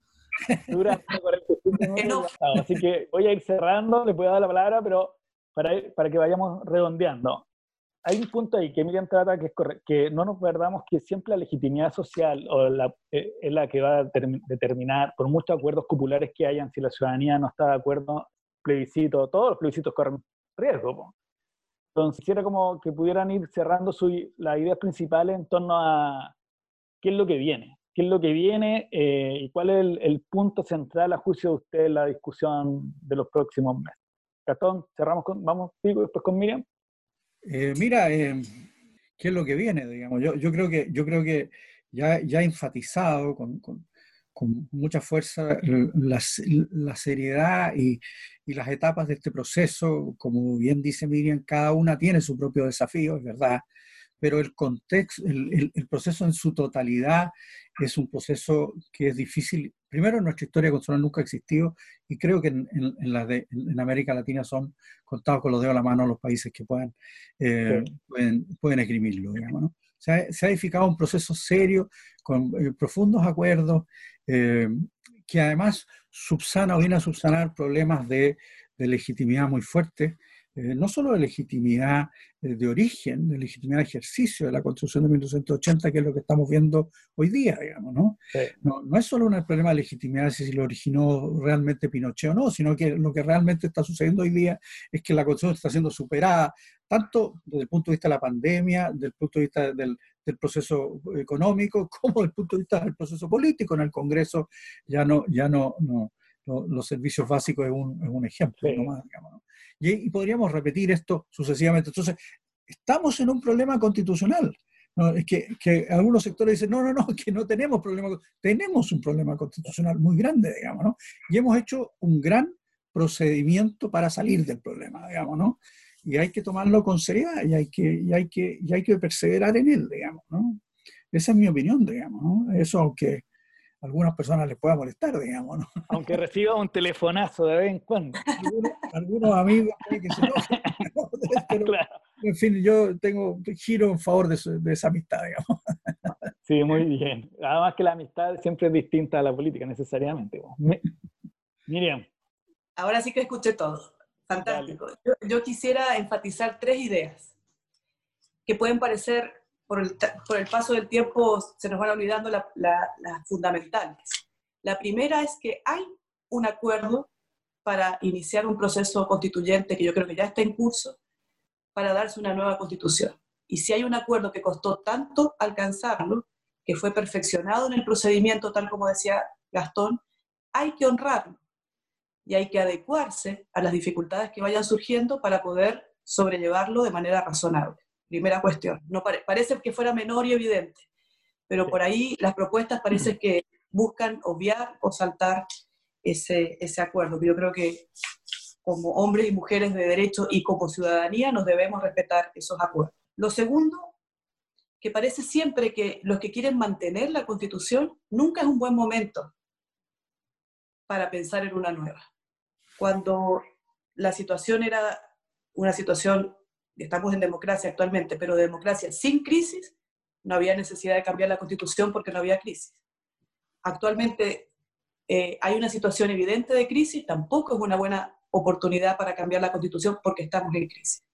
Dura 45 Así que voy a ir cerrando, le puedo dar la palabra, pero para, para que vayamos redondeando. Hay un punto ahí que Miriam trata que es que no nos perdamos que siempre la legitimidad social o la, eh, es la que va a determinar, por muchos acuerdos populares que hayan, si la ciudadanía no está de acuerdo, plebiscito, todos los plebiscitos corren riesgo. Entonces, quisiera como que pudieran ir cerrando su, las ideas principales en torno a qué es lo que viene qué es lo que viene eh, y cuál es el, punto central a juicio de usted en la discusión de los próximos meses. Gastón, cerramos con, vamos después con Miriam. Eh, mira, eh, ¿qué es lo que viene? Digamos? Yo, creo que, yo creo que ya, ya enfatizado con, con mucha fuerza la, la seriedad y, y, las etapas de este proceso. Como bien dice Miriam, cada una tiene su propio desafío, es verdad pero el contexto, el, el, proceso en su totalidad es un proceso que es difícil primero en nuestra historia constitucional nunca ha existido y creo que en, la de, en, América Latina son contados con los dedos a la mano los países que puedan, eh, pueden, pueden escribirlo, digamos, ¿no? Se ha, se ha, edificado un proceso serio, con eh, profundos acuerdos, eh, que además subsana o viene a subsanar problemas de, de legitimidad muy fuertes, eh, no solo de legitimidad eh, de origen, de legitimidad de ejercicio de la Constitución de 1980, que es lo que estamos viendo hoy día, digamos, ¿no? No, no, es solo un problema de legitimidad si lo originó realmente Pinochet o no, sino que lo que realmente está sucediendo hoy día es que la Constitución está siendo superada, tanto desde el punto de vista de la pandemia, desde el punto de vista del, del proceso económico, como desde el punto de vista del proceso político. En el Congreso ya no, ya no, no los servicios básicos es un, es un ejemplo nomás, digamos, ¿no? y, podríamos repetir esto sucesivamente. Entonces, estamos en un problema constitucional. Es que, que, algunos sectores dicen, no, no, no, que no tenemos problema, tenemos un problema constitucional muy grande, digamos, ¿no? Y hemos hecho un gran procedimiento para salir del problema, digamos, ¿no? Y hay que tomarlo con seriedad y hay que, y hay que, y hay que perseverar en él, digamos, ¿no? Esa es mi opinión, digamos, ¿no? Eso, aunque algunas personas les pueda molestar, digamos. ¿no? Aunque reciba un telefonazo de vez en cuando. Algunos, amigos que se pero, en fin, yo tengo giro en favor de, de, esa amistad, digamos. Sí, muy bien. Además que la amistad siempre es distinta a la política, necesariamente. Miriam. Ahora sí que escuché todo. Fantástico. Yo, yo quisiera enfatizar tres ideas que pueden parecer por el, paso del tiempo se nos van olvidando las fundamentales. La primera es que hay un acuerdo para iniciar un proceso constituyente que yo creo que ya está en curso para darse una nueva constitución. Y si hay un acuerdo que costó tanto alcanzarlo, que fue perfeccionado en el procedimiento, tal como decía Gastón, hay que honrarlo y hay que adecuarse a las dificultades que vayan surgiendo para poder sobrellevarlo de manera razonable. Primera cuestión. No parece que fuera menor y evidente, pero por ahí las propuestas parece que buscan obviar o saltar ese, ese acuerdo. Yo creo que como hombres y mujeres de derecho y como ciudadanía nos debemos respetar esos acuerdos. Lo segundo, que parece siempre que los que quieren mantener la constitución nunca es un buen momento para pensar en una nueva. Cuando la situación era una situación estamos en democracia actualmente, pero de democracia sin crisis, no había necesidad de cambiar la constitución porque no había crisis. Actualmente eh, hay una situación evidente de crisis, tampoco es una buena oportunidad para cambiar la constitución porque estamos en crisis.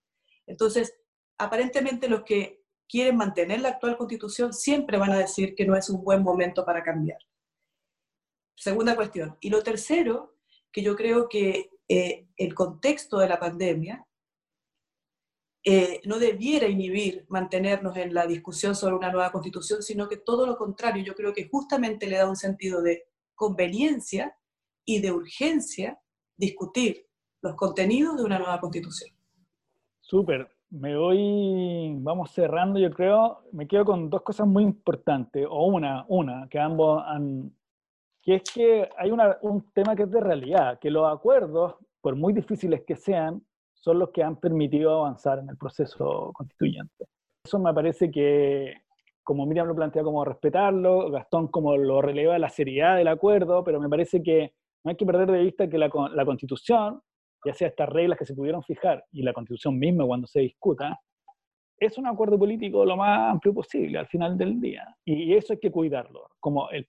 Entonces, aparentemente los que quieren mantener la actual constitución siempre van a decir que no es un buen momento para cambiar. Segunda cuestión. Y lo tercero, que yo creo que eh, el contexto de la pandemia eh, no debiera inhibir mantenernos en la discusión sobre una nueva constitución, sino que todo lo contrario, yo creo que justamente le da un sentido de conveniencia y de urgencia discutir los contenidos de una nueva constitución. Súper, me voy, vamos cerrando, yo creo, me quedo con dos cosas muy importantes, o una, una, que ambos han, que es que hay un tema que es de realidad, que los acuerdos, por muy difíciles que sean, son los que han permitido avanzar en el proceso constituyente. Eso me parece que, como Miriam lo plantea como respetarlo, Gastón como lo releva la seriedad del acuerdo, pero me parece que no hay que perder de vista que la, la constitución, ya sea estas reglas que se pudieron fijar y la constitución misma cuando se discuta, es un acuerdo político lo más amplio posible al final del día. Y eso hay que cuidarlo. Como eh,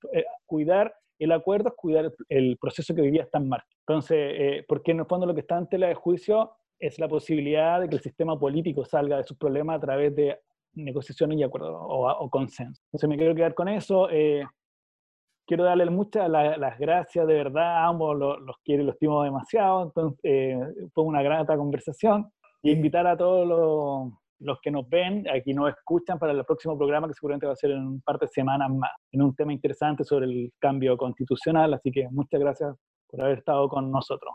cuidar el acuerdo es cuidar el, proceso que vivía está en marcha. Entonces, eh, porque en el fondo lo que está en tela de juicio es la posibilidad de que el sistema político salga de sus problemas a través de negociaciones y acuerdos o, consenso. Entonces me quiero quedar con eso. Eh, quiero darles muchas las gracias de verdad, a ambos los, quiero y los estimo demasiado. Entonces, eh, fue una grata conversación y invitar a todos los, los, que nos ven, aquí nos escuchan para el próximo programa que seguramente va a ser en un par de semanas más, en un tema interesante sobre el cambio constitucional. Así que muchas gracias por haber estado con nosotros.